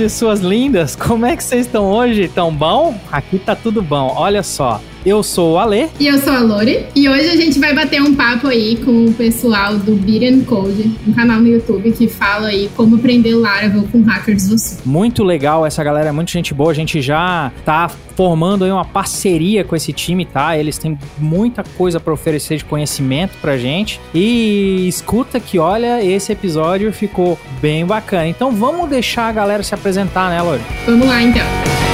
E suas lindas, como é que vocês estão hoje? Tão bom? Aqui tá tudo bom. Olha só, eu sou o Ale. E eu sou a Lore. E hoje a gente vai bater um papo aí com o pessoal do Beat and Code, um canal no YouTube que fala aí como aprender Laravel com hackers do Sul. Muito legal, essa galera é muito gente boa. A gente já tá formando aí uma parceria com esse time, tá? Eles têm muita coisa para oferecer de conhecimento pra gente. E escuta que, olha, esse episódio ficou bem bacana. Então vamos deixar a galera se apresentar, né, Lore? Vamos lá então.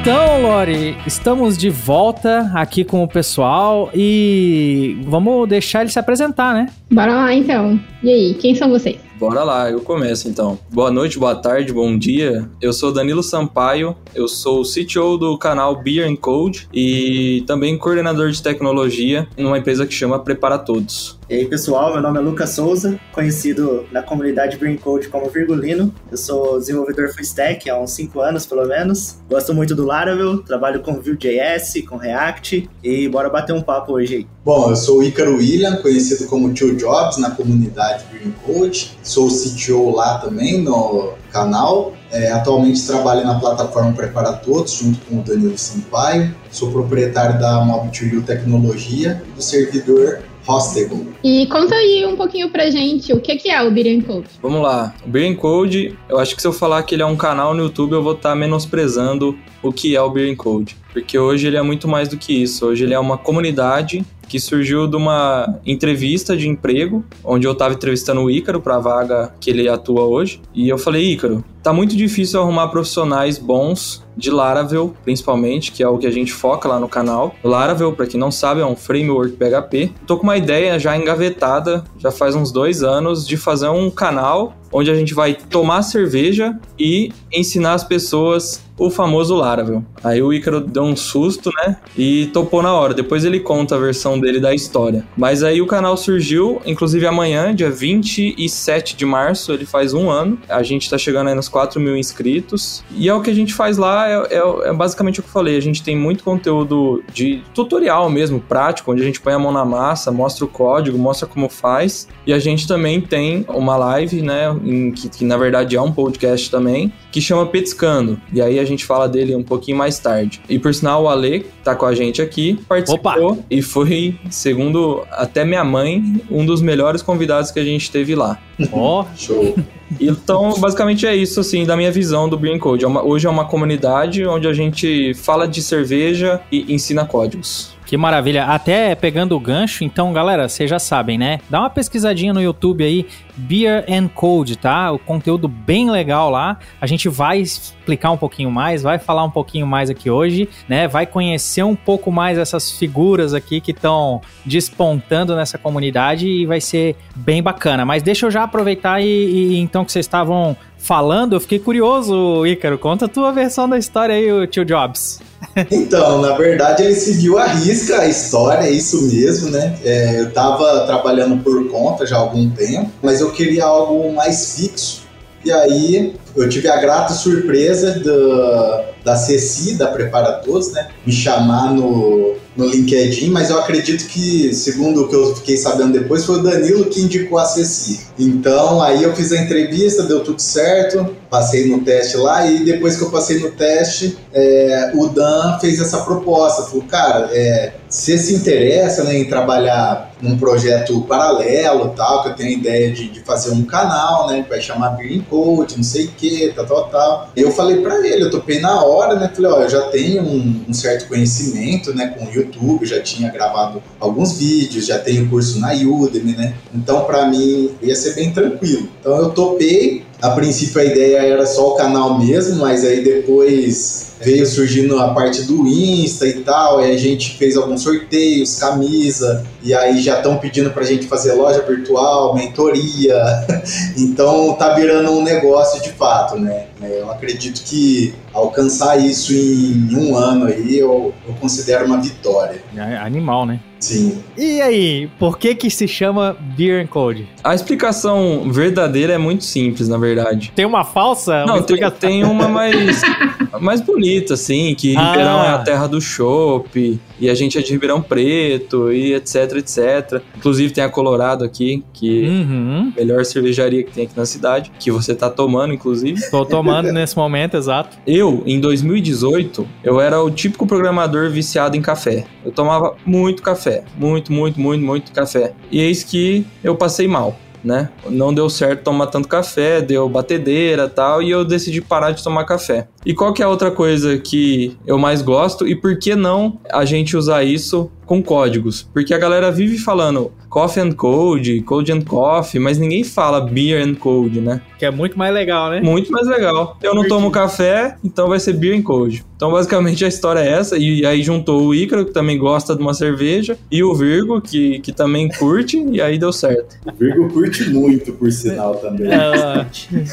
Então, Lori, estamos de volta aqui com o pessoal e vamos deixar ele se apresentar, né? Bora lá então. E aí, quem são vocês? Bora lá, eu começo então. Boa noite, boa tarde, bom dia. Eu sou Danilo Sampaio, eu sou o CTO do canal Beer and Code e também coordenador de tecnologia numa empresa que chama Prepara Todos. E aí, pessoal, meu nome é Lucas Souza, conhecido na comunidade and Code como Virgulino. Eu sou desenvolvedor full stack há uns 5 anos, pelo menos. Gosto muito do Laravel, trabalho com Vue.js, com React e bora bater um papo hoje aí. Bom, eu sou o Ícaro William, conhecido como Tio Jobs na comunidade Green Code. Sou CTO lá também no canal. É, atualmente trabalho na plataforma Prepara Todos, junto com o Danilo Sampaio. Sou proprietário da Mob2U Tecnologia e do servidor Hostable. E conta aí um pouquinho pra gente o que é o Beer Code. Vamos lá. O Beer Code, eu acho que se eu falar que ele é um canal no YouTube, eu vou estar menosprezando o que é o Beer Code. Porque hoje ele é muito mais do que isso. Hoje ele é uma comunidade que surgiu de uma entrevista de emprego, onde eu estava entrevistando o Ícaro para a vaga que ele atua hoje. E eu falei, Ícaro, tá muito difícil arrumar profissionais bons de Laravel, principalmente, que é o que a gente foca lá no canal. Laravel, para quem não sabe, é um framework PHP. Tô com uma ideia já engavetada, já faz uns dois anos, de fazer um canal onde a gente vai tomar cerveja e ensinar as pessoas o famoso Laravel. Aí o Ícaro deu um susto, né? E topou na hora. Depois ele conta a versão dele da história. Mas aí o canal surgiu, inclusive amanhã, dia 27 de março, ele faz um ano. A gente tá chegando aí nos 4 mil inscritos. E é o que a gente faz lá, é, é, é basicamente o que eu falei. A gente tem muito conteúdo de tutorial mesmo, prático, onde a gente põe a mão na massa, mostra o código, mostra como faz. E a gente também tem uma live, né? Em, que, que na verdade é um podcast também, que chama Petiscando. E aí a gente fala dele um pouquinho mais tarde. E por sinal, o Ale tá com a gente aqui, participou Opa. e foi, segundo até minha mãe, um dos melhores convidados que a gente teve lá. Ó, oh. show. Então, basicamente é isso, assim, da minha visão do Green Code. É uma, hoje é uma comunidade onde a gente fala de cerveja e ensina códigos. Que maravilha. Até pegando o gancho, então, galera, vocês já sabem, né? Dá uma pesquisadinha no YouTube aí, Beer and Code, tá? O conteúdo bem legal lá. A gente vai explicar um pouquinho mais, vai falar um pouquinho mais aqui hoje, né? Vai conhecer um pouco mais essas figuras aqui que estão despontando nessa comunidade e vai ser bem bacana. Mas deixa eu já aproveitar e, e então que vocês estavam falando, eu fiquei curioso, Ícaro. Conta a tua versão da história aí, o tio Jobs. Então, na verdade, ele seguiu a risca a história, é isso mesmo, né? É, eu estava trabalhando por conta já há algum tempo, mas eu queria algo mais fixo. E aí eu tive a grata surpresa da, da Ceci, da Prepara Todos, né? Me chamar no, no LinkedIn, mas eu acredito que, segundo o que eu fiquei sabendo depois, foi o Danilo que indicou a Ceci. Então, aí eu fiz a entrevista, deu tudo certo, passei no teste lá, e depois que eu passei no teste, é, o Dan fez essa proposta. Falou, cara, é, você se interessa né, em trabalhar num projeto paralelo, tal, que eu tenho a ideia de, de fazer um canal, né, que vai chamar Green Code, não sei o que, tal, tal, tal. Eu falei para ele, eu topei na hora, né, falei, ó, eu já tenho um, um certo conhecimento, né, com o YouTube, já tinha gravado alguns vídeos, já tenho curso na Udemy, né? Então, para mim, ia ser bem tranquilo. Então, eu topei. A princípio, a ideia era só o canal mesmo, mas aí depois veio surgindo a parte do Insta e tal, e a gente fez alguns sorteios, camisa, e aí já estão pedindo para a gente fazer loja virtual, mentoria, então tá virando um negócio de fato, né? É, eu acredito que alcançar isso em um ano aí eu, eu considero uma vitória. É animal, né? Sim. E aí, por que que se chama Beer and Code? A explicação verdadeira é muito simples, na verdade. Tem uma falsa? Não, uma tem, tem uma mais, mais bonita, assim, que Ah. Ribeirão é a terra do chopp, e a gente é de Ribeirão Preto, e etc, etc. Inclusive tem a Colorado aqui, que Uhum. é a melhor cervejaria que tem aqui na cidade, que você tá tomando, inclusive. Tô tomando nesse momento, exato. Eu, em 2018, eu era o típico programador viciado em café. Eu tomava muito café, muito, muito, muito, muito café. E eis que eu passei mal. Né? Não deu certo tomar tanto café, deu batedeira tal, e eu decidi parar de tomar café. E qual que é a outra coisa que eu mais gosto e por que não a gente usar isso com códigos? Porque a galera vive falando coffee and code, code and coffee, mas ninguém fala beer and code, né? Que é muito mais legal, né? Muito mais legal. Eu não tomo café, então vai ser beer and code. Então, basicamente, a história é essa. E aí juntou o Ícaro, que também gosta de uma cerveja, e o Virgo, que, que também curte, e aí deu certo. O Virgo curte muito, por sinal, também. Ah,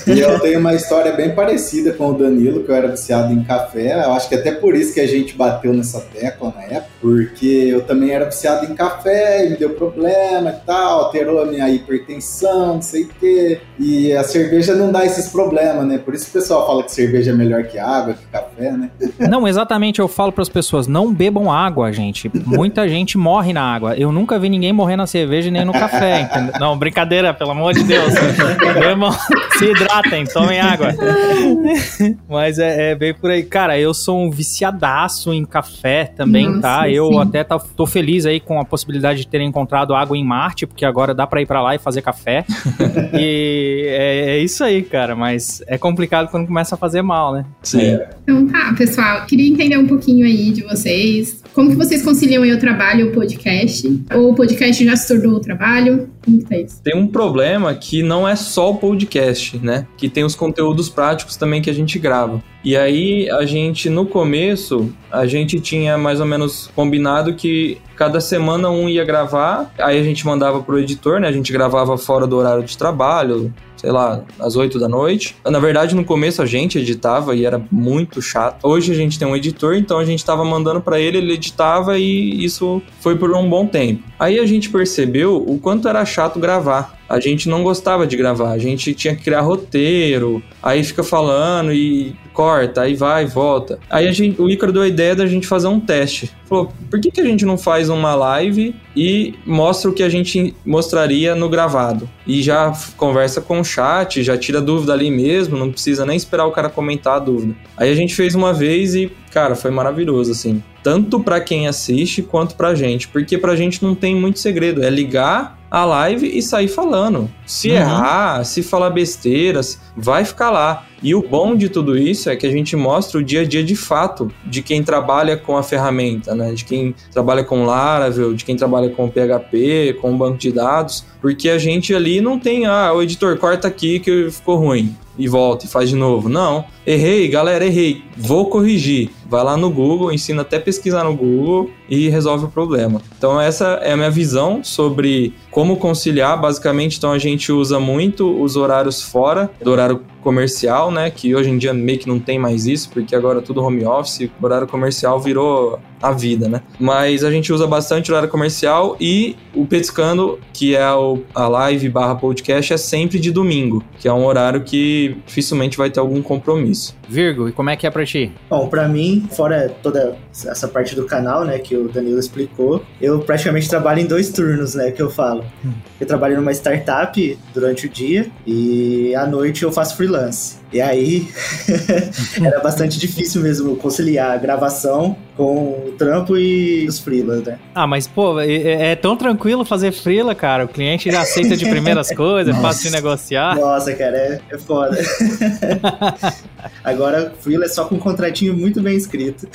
E eu tenho uma história bem parecida com o Danilo, que eu era viciado em café. Eu acho que até por isso que a gente bateu nessa tecla na época, porque eu também era viciado em café e me deu problema e tal, alterou a minha hipertensão, não sei o quê. E a cerveja não dá esses problemas, né? Por isso que o pessoal fala que cerveja é melhor que água, que café, né? Não, exatamente, eu falo pras pessoas, não bebam água, gente. Muita gente morre na água. Eu nunca vi ninguém morrer na cerveja nem no café, entendeu? Não, brincadeira, pelo amor de Deus. Bebam, se hidratem, tomem água. Mas é, é bem por aí. Cara, eu sou um viciadaço em café também, Nossa, tá? Eu sim. até tá- tô feliz aí com a possibilidade de ter encontrado água em Marte, porque agora dá pra ir pra lá e fazer café. e é, é isso aí, cara, mas é complicado quando começa a fazer mal, né? Sim. Então tá, pessoal, queria entender um pouquinho aí de vocês. Como que vocês conciliam aí o trabalho e o podcast? Ou o podcast já se tornou o trabalho? Tem um problema que não é só o podcast, né? Que tem os conteúdos práticos também que a gente grava. E aí, a gente, no começo, a gente tinha mais ou menos combinado que cada semana um ia gravar, aí a gente mandava pro editor, né? A gente gravava fora do horário de trabalho, sei lá, às 8 da noite. Na verdade, no começo a gente editava e era muito chato. Hoje a gente tem um editor, então a gente tava mandando para ele, ele editava e isso foi por um bom tempo. Aí a gente percebeu o quanto era chato gravar. A gente não gostava de gravar, a gente tinha que criar roteiro, aí fica falando e corta, aí vai volta. Aí gente, o Ícaro deu a ideia da gente fazer um teste. Falou, por que, que a gente não faz uma live e mostra o que a gente mostraria no gravado? E já conversa com o chat, já tira dúvida ali mesmo, não precisa nem esperar o cara comentar a dúvida. Aí a gente fez uma vez e, cara, foi maravilhoso, assim. Tanto pra quem assiste quanto pra gente. Porque pra gente não tem muito segredo. É ligar a live e sair falando. Se Uhum. errar, se falar besteiras, vai ficar lá. E o bom de tudo isso é que a gente mostra o dia a dia de fato de quem trabalha com a ferramenta, né? De quem trabalha com Laravel, de quem trabalha com PHP, com banco de dados, porque a gente ali não tem, ah, o editor corta aqui que ficou ruim e volta e faz de novo. Não. Errei, galera, errei. Vou corrigir. Vai lá no Google, ensina até pesquisar no Google e resolve o problema. Então essa é a minha visão sobre como conciliar. Basicamente, então a gente usa muito os horários fora do horário comercial, né? Que hoje em dia meio que não tem mais isso, porque agora é tudo home office, o horário comercial virou a vida, né? Mas a gente usa bastante o horário comercial e o Petiscando, que é a live barra podcast, é sempre de domingo, que é um horário que dificilmente vai ter algum compromisso. Virgo, e como é que é pra ti? Bom, pra mim, fora toda essa parte do canal, né, que o Danilo explicou, eu praticamente trabalho em dois turnos, né, que eu falo. Eu trabalho numa startup durante o dia e à noite eu faço freelance. E aí era bastante difícil mesmo conciliar a gravação com o trampo e os freelas, né? Ah, mas pô, é, é tão tranquilo fazer freela, cara. O cliente já aceita de primeiras coisas, é fácil de negociar. Nossa, cara, é, é foda. Agora, freela é só com um contratinho muito bem escrito.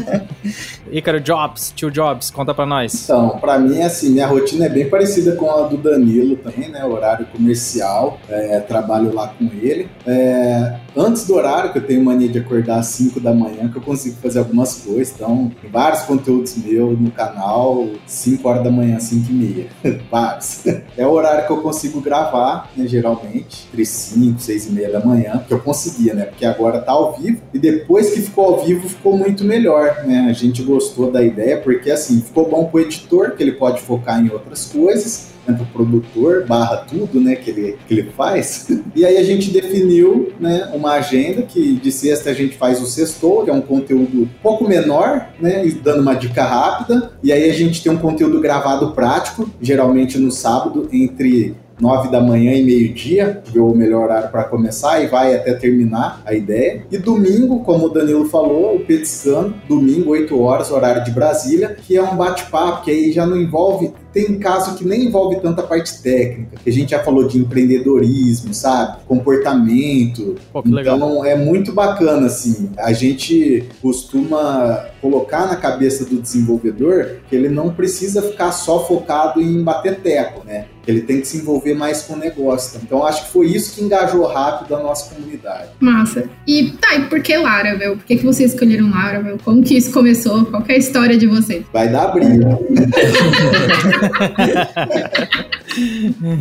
Ícaro Jobs, tio Jobs, conta pra nós. Então, pra mim, assim, minha rotina é bem parecida com a do Danilo também, né? Horário comercial, é, trabalho lá com ele. É, antes do horário, que eu tenho mania de acordar às 5 da manhã, que eu consigo fazer algumas coisas. Então, vários conteúdos meus no canal, 5 horas da manhã, 5 e meia. vários. É o horário que eu consigo gravar, né, geralmente, entre 5, 6 e meia da manhã, que eu conseguia, né? Porque agora tá ao vivo. E depois que ficou ao vivo, ficou muito melhor, né? A gente gostou da ideia, porque assim, ficou bom pro editor, que ele pode focar em outras coisas o produtor barra tudo, né, que ele, que ele faz. E aí a gente definiu, né, uma agenda que de sexta a gente faz o sextou, que é um conteúdo um pouco menor, né, dando uma dica rápida. E aí a gente tem um conteúdo gravado prático, geralmente no sábado, entre 9 da manhã e meio-dia, ver o melhor horário para começar e vai até terminar a ideia. E domingo, como o Danilo falou, o Petiscando, domingo, 8 horas, horário de Brasília, que é um bate-papo, que aí já não envolve tem caso que nem envolve tanta parte técnica, que a gente já falou de empreendedorismo, sabe? Comportamento. Pô, então é muito bacana, assim. A gente costuma colocar na cabeça do desenvolvedor que ele não precisa ficar só focado em bater teco, né? Ele tem que se envolver mais com o negócio. Então, acho que foi isso que engajou rápido a nossa comunidade. Massa. E tá, e por que Laravel? Por que, que vocês escolheram Laravel? Como que isso começou? Qual é a história de vocês? Vai dar briga.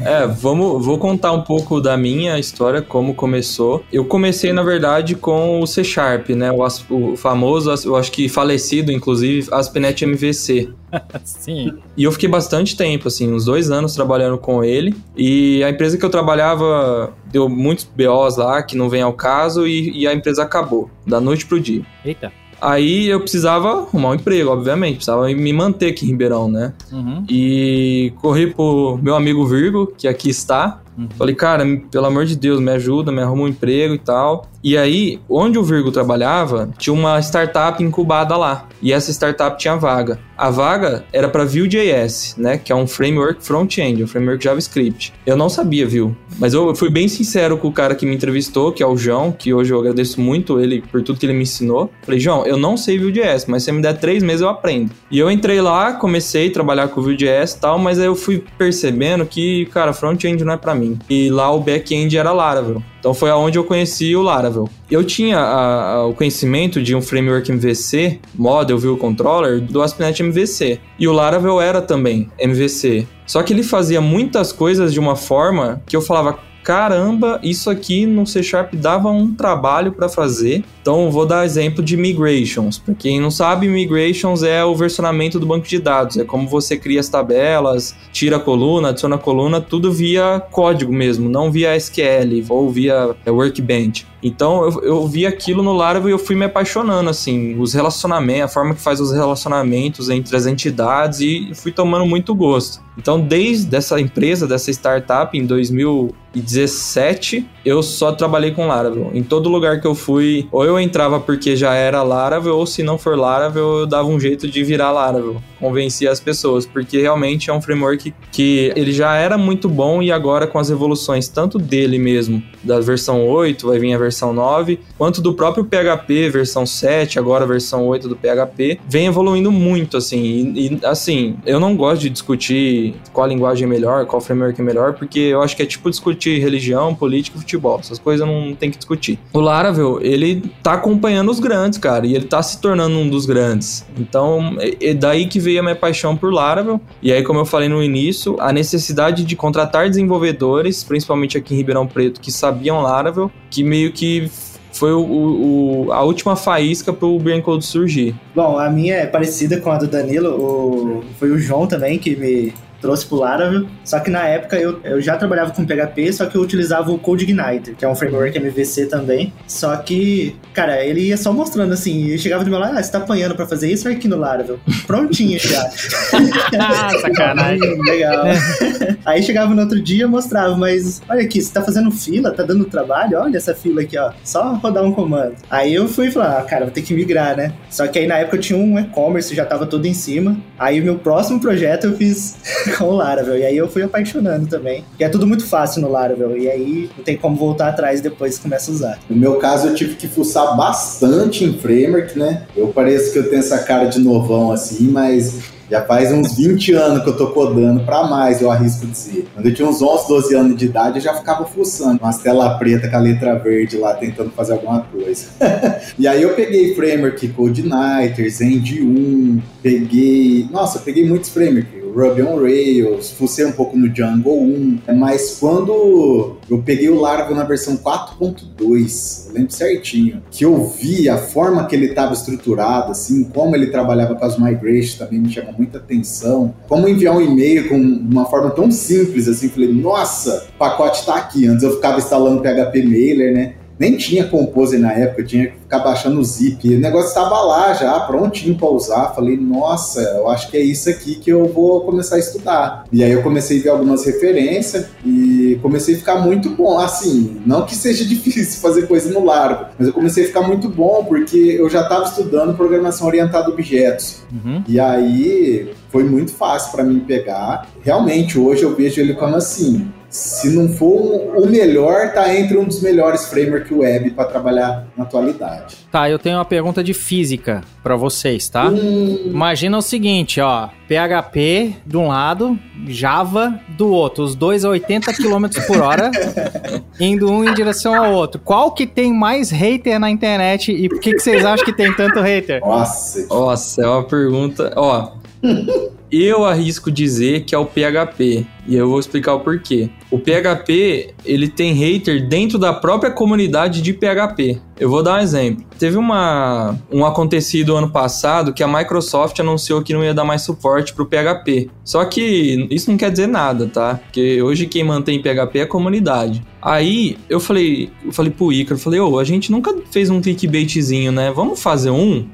é, vamos, vou contar um pouco da minha história, como começou. Eu comecei, na verdade, com o C Sharp, né? O, o famoso, eu acho que falecido, inclusive, ASP.NET MVC. Sim. E eu fiquei bastante tempo, assim, uns dois anos trabalhando com ele. E a empresa que eu trabalhava deu muitos BOs lá, que não vem ao caso, e, e a empresa acabou, da noite pro dia. Eita. Aí eu precisava arrumar um emprego, obviamente. Precisava me manter aqui em Ribeirão, né? Uhum. E corri pro meu amigo Virgo, que aqui está. Uhum. Falei, cara, pelo amor de Deus, me ajuda, me arruma um emprego e tal. E aí, onde o Virgo trabalhava, tinha uma startup incubada lá. E essa startup tinha vaga. A vaga era para Vue.js, né? Que é um framework front-end, um framework JavaScript. Eu não sabia Vue, mas eu fui bem sincero com o cara que me entrevistou, que é o João, que hoje eu agradeço muito ele por tudo que ele me ensinou. Falei, João, eu não sei Vue.js, mas se você me der três meses eu aprendo. E eu entrei lá, comecei a trabalhar com Vue.js e tal, mas aí eu fui percebendo que, cara, front-end não é para mim. E lá o back-end era Laravel. Então foi aonde eu conheci o Laravel. Eu tinha a, a, o conhecimento de um framework MVC, Model View Controller, do ASP.NET MVC. E o Laravel era também MVC. Só que ele fazia muitas coisas de uma forma que eu falava, caramba, isso aqui no C Sharp dava um trabalho para fazer. Então, vou dar exemplo de migrations. Para quem não sabe, migrations é o versionamento do banco de dados. É como você cria as tabelas, tira a coluna, adiciona a coluna, tudo via código mesmo, não via SQL ou via Workbench. Então eu, eu vi aquilo no Laravel e eu fui me apaixonando, assim, os relacionamentos, a forma que faz os relacionamentos entre as entidades e fui tomando muito gosto. Então, desde essa empresa, dessa startup, em 2017, eu só trabalhei com Laravel. Em todo lugar que eu fui, ou eu entrava porque já era Laravel, ou se não for Laravel, eu dava um jeito de virar Laravel. Convencia as pessoas, porque realmente é um framework que ele já era muito bom e agora com as evoluções, tanto dele mesmo, da versão 8, vai vir a versão versão 9, quanto do próprio PHP versão 7, agora versão 8 do PHP, vem evoluindo muito, assim. E, e, assim, eu não gosto de discutir qual linguagem é melhor, qual framework é melhor, porque eu acho que é tipo discutir religião, política e futebol. Essas coisas não tem que discutir. O Laravel, ele tá acompanhando os grandes, cara, e ele tá se tornando um dos grandes. Então, é, é daí que veio a minha paixão por Laravel. E aí, como eu falei no início, a necessidade de contratar desenvolvedores, principalmente aqui em Ribeirão Preto, que sabiam Laravel, que meio que foi o, o, a última faísca para o Brain Code surgir. Bom, a minha é parecida com a do Danilo. O, foi o João também que me trouxe pro Laravel. Só que na época eu, eu já trabalhava com PHP, só que eu utilizava o CodeIgniter, que é um framework MVC também. Só que, cara, ele ia só mostrando assim, e chegava do meu lado, ah, você tá apanhando pra fazer isso aqui no Laravel. Prontinho já. ah, sacanagem. Legal. Aí chegava no outro dia e mostrava, mas olha aqui, você tá fazendo fila, tá dando trabalho, olha essa fila aqui, ó. Só rodar um comando. Aí eu fui falar, ah, cara, vou ter que migrar, né? Só que aí na época eu tinha um e-commerce, já tava tudo em cima. Aí o meu próximo projeto eu fiz com o Laravel. E aí eu fui apaixonando também. E é tudo muito fácil no Laravel. E aí não tem como voltar atrás depois que começa a usar. No meu caso, eu tive que fuçar bastante em framework, né? Eu pareço que eu tenho essa cara de novão assim, mas Já faz uns 20 anos que eu tô codando pra mais, eu arrisco dizer. Quando eu tinha uns 11, 12 anos de idade, eu já ficava fuçando umas tela preta com a letra verde lá, tentando fazer alguma coisa. e aí eu peguei framework CodeNighter, Zend 1, peguei... Nossa, eu peguei muitos frameworks. Ruby on Rails, fucei um pouco no Django 1, mas quando eu peguei o Laravel na versão 4.2, eu lembro certinho, que eu vi a forma que ele estava estruturado, assim, como ele trabalhava com as migrations também me chamou muita atenção, como enviar um e-mail com uma forma tão simples, assim, falei, nossa, o pacote está aqui, antes eu ficava instalando PHP Mailer, né, nem tinha Composer na época, tinha que ficar baixando o zip. O negócio estava lá já, prontinho para usar. Falei, nossa, eu acho que é isso aqui que eu vou começar a estudar. E aí eu comecei a ver algumas referências e comecei a ficar muito bom. Assim, não que seja difícil fazer coisa no largo, mas eu comecei a ficar muito bom porque eu já estava estudando programação orientada a objetos. Uhum. E aí foi muito fácil para mim pegar. Realmente, hoje eu vejo ele como assim se não for o melhor, tá entre um dos melhores framework web para trabalhar na atualidade. Tá, eu tenho uma pergunta de física para vocês, tá? Hum... Imagina o seguinte, ó, PHP de um lado, Java do outro, os dois a 80 km por hora, indo um em direção ao outro. Qual que tem mais hater na internet e por que, que vocês acham que tem tanto hater? Nossa, Nossa, é uma pergunta, ó. Eu arrisco dizer que é o PHP e eu vou explicar o porquê. O PHP, ele tem hater dentro da própria comunidade de PHP. Eu vou dar um exemplo. Teve uma, um acontecido ano passado que a Microsoft anunciou que não ia dar mais suporte para o PHP. Só que isso não quer dizer nada, tá? Porque hoje quem mantém PHP é a comunidade. Aí eu falei, eu falei pro Icaro, eu falei, ô, oh, a gente nunca fez um clickbaitzinho, né? Vamos fazer um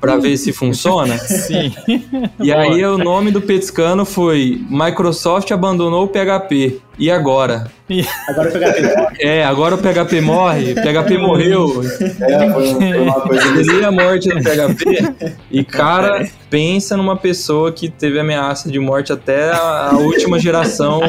para ver se funciona? Sim. E aí o nome do petiscano foi Microsoft abandonou o PHP. E agora? Agora o PHP morre. É, agora o PHP morre, o PHP morreu. É, foi, foi uma coisa a morte do PHP. E, cara, pensa numa pessoa que teve ameaça de morte até a, a última geração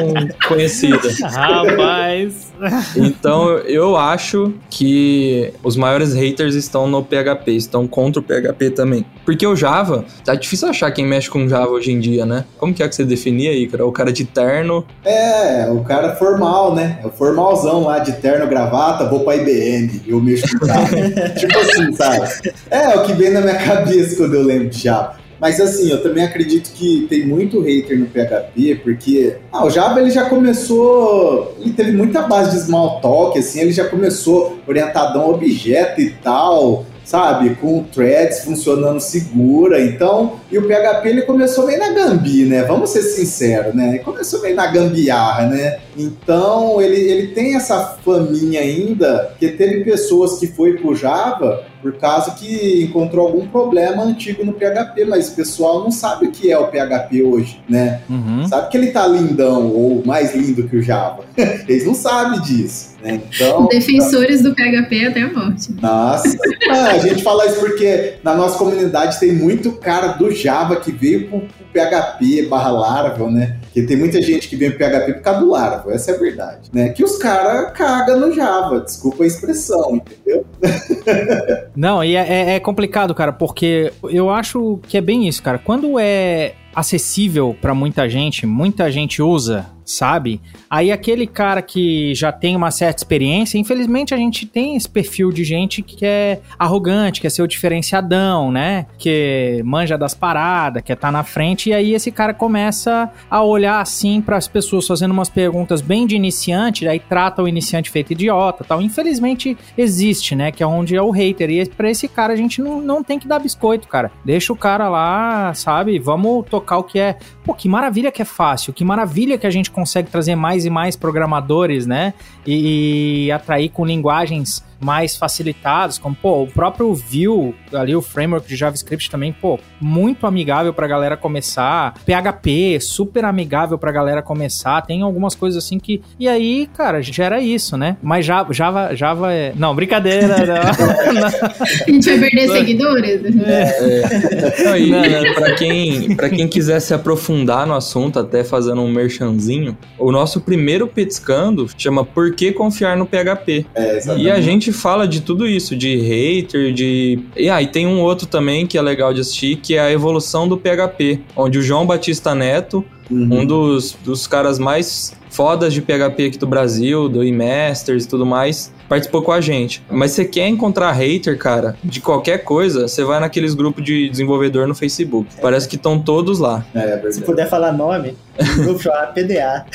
conhecida. Rapaz. Então, eu acho que os maiores haters estão no PHP, estão contra o PHP também. Porque o Java, tá difícil achar quem mexe com Java hoje em dia, né? Como que é que você definia aí, cara? O cara de terno. É, o cara formal, né? É o formalzão lá de terno, gravata, vou pra IBM, eu mexo com Java. tipo assim, sabe? É, o que vem na minha cabeça quando eu lembro de Java. Mas assim, eu também acredito que tem muito hater no PHP, porque ah, o Java ele já começou, ele teve muita base de Smalltalk, assim, ele já começou orientadão a objeto e tal sabe? Com threads funcionando segura. Então, e o PHP ele começou meio na gambi, né? Vamos ser sinceros, né? Ele começou meio na gambiarra, né? Então, ele, ele tem essa faminha ainda, que teve pessoas que foi pro Java por causa que encontrou algum problema antigo no PHP, mas o pessoal não sabe o que é o PHP hoje, né? Uhum. Sabe que ele tá lindão ou mais lindo que o Java. Eles não sabem disso, né? Então, Defensores do PHP até a morte. Nossa, ah, a gente fala isso porque na nossa comunidade tem muito cara do Java que veio pro, pro PHP barra Laravel, né? Porque tem muita gente que vem PHP por causa do Laravel, essa é a verdade, né? Que os caras cagam no Java, desculpa a expressão, entendeu? Não, e é, é, é complicado, cara, porque eu acho que é bem isso, cara. Quando é acessível para muita gente, muita gente usa, sabe? Aí aquele cara que já tem uma certa experiência, infelizmente a gente tem esse perfil de gente que é arrogante, quer ser o diferenciadão, né? Que manja das paradas, quer estar tá na frente, e aí esse cara começa a olhar assim para as pessoas fazendo umas perguntas bem de iniciante, aí trata o iniciante feito idiota, tal. Infelizmente existe, né? Que é onde é o hater. E para esse cara a gente não, não tem que dar biscoito, cara. Deixa o cara lá, sabe? Vamos tocar o que é. Pô, que maravilha que é fácil, que maravilha que a gente consegue trazer mais e mais programadores, né? E, e atrair com linguagens mais facilitados, como pô, o próprio Vue, ali o framework de JavaScript também, pô, muito amigável pra galera começar. PHP, super amigável pra galera começar. Tem algumas coisas assim que. E aí, cara, gera isso, né? Mas Java, Java, Java é. Não, brincadeira. Não. A gente vai perder seguidores. É. é. Aí, não, pra, quem, pra quem quiser se aprofundar no assunto, até fazendo um merchanzinho, o nosso primeiro Petscando chama Por que confiar no PHP? É, e a gente gente fala de tudo isso, de hater, de. E aí ah, tem um outro também que é legal de assistir, que é a evolução do PHP, onde o João Batista Neto, uhum. um dos, dos caras mais fodas de PHP aqui do Brasil, do e-masters e tudo mais, participou com a gente. Mas você quer encontrar hater, cara, de qualquer coisa, você vai naqueles grupos de desenvolvedor no Facebook. É. Parece que estão todos lá. É, é Se puder falar nome, grupo chama PDA.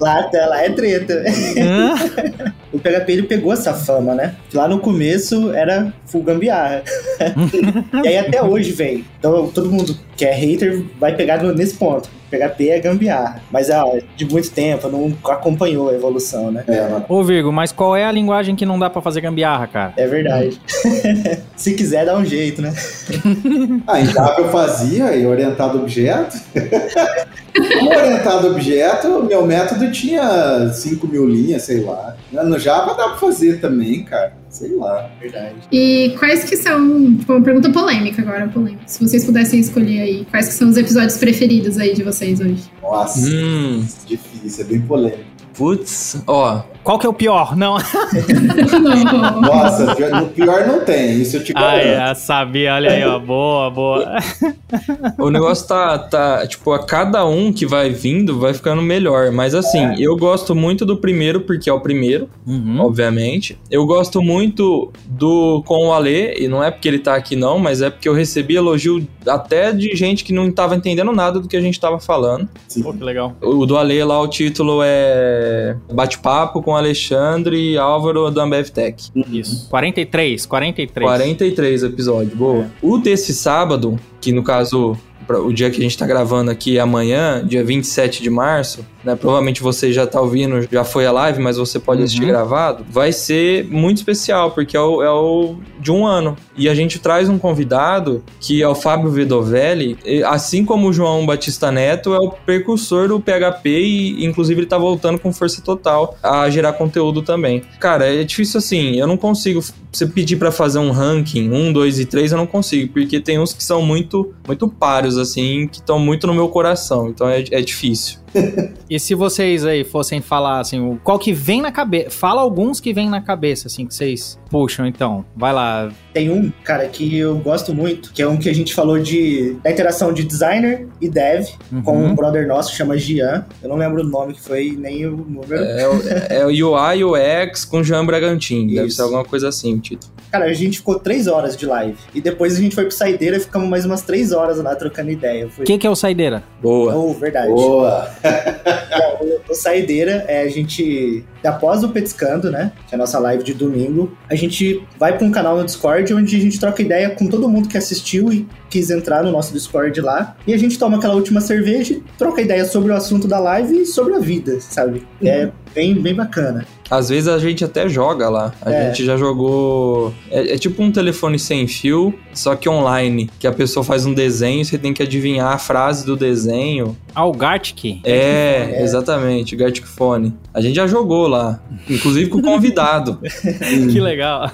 lá, lá é treta. o PHP ele pegou essa fama, né? Lá no começo era full gambiarra. e aí até hoje vem. Então todo mundo que é hater vai pegar nesse ponto. PHP é gambiarra. Mas é de muito tempo, não acompanhou a evolução, né? É, Ô, Virgo, mas qual é a linguagem que não dá para fazer gambiarra, cara? É verdade. Se quiser, dá um jeito, né? ah, em Java eu fazia, e orientado objeto. Como orientado objeto, meu método tinha 5 mil linhas, sei lá. No Java dá pra fazer também, cara. Sei lá, verdade. E quais que são, tipo, uma pergunta polêmica agora, polêmica. Se vocês pudessem escolher aí, quais que são os episódios preferidos aí de vocês hoje? Nossa, hum. difícil, é bem polêmico. Putz, ó, qual que é o pior? Não. Nossa, no pior não tem, isso eu te garanto. Ah, é, sabia, olha aí, ó, boa, boa. O negócio tá, tá, tipo, a cada um que vai vindo vai ficando melhor, mas assim, é. eu gosto muito do primeiro porque é o primeiro, uhum. obviamente. Eu gosto muito do com o Ale, e não é porque ele tá aqui não, mas é porque eu recebi elogio até de gente que não tava entendendo nada do que a gente tava falando. Sim. Pô, que legal. O do Ale lá, o título é Bate-Papo com com Alexandre e Álvaro da Ambev Tech. Isso. 43, 43. 43 episódios, boa. É. O desse sábado, que no caso o dia que a gente está gravando aqui amanhã, dia 27 de março, né? Provavelmente você já está ouvindo, já foi a live, mas você pode uhum. assistir gravado. Vai ser muito especial, porque é o, é o de um ano. E a gente traz um convidado que é o Fábio Vedovelli, assim como o João Batista Neto, é o precursor do PHP e, inclusive, ele está voltando com força total a gerar conteúdo também. Cara, é difícil assim, eu não consigo. Você pedir para fazer um ranking, um, dois e três, eu não consigo, porque tem uns que são muito, muito páreos, assim, que estão muito no meu coração, então é, é difícil e se vocês aí fossem falar assim, qual que vem na cabeça? Fala alguns que vem na cabeça, assim, que vocês puxam, então. Vai lá. Tem um, cara, que eu gosto muito, que é um que a gente falou de da interação de designer e dev uhum. com um brother nosso que chama Gian. Eu não lembro o nome que foi, nem o número. É, é o UI UX com Jean Bragantin. Deve ser alguma coisa assim o título. Cara, a gente ficou três horas de live. E depois a gente foi pro Saideira e ficamos mais umas três horas lá trocando ideia. O que, que é o Saideira? Boa. Oh, verdade. Boa. O, o Saideira é a gente, após o Petiscando, né? Que é a nossa live de domingo, a gente vai para um canal no Discord onde a gente troca ideia com todo mundo que assistiu e quis entrar no nosso Discord lá. E a gente toma aquela última cerveja e troca ideia sobre o assunto da live e sobre a vida, sabe? É uhum. bem, bem bacana. Às vezes a gente até joga lá. A é. gente já jogou. É, é, tipo um telefone sem fio, só que online. Que a pessoa faz um desenho e você tem que adivinhar a frase do desenho. Ah, o Gartic? É, é. exatamente, Gartic Phone. A gente já jogou lá, inclusive com o convidado. que legal.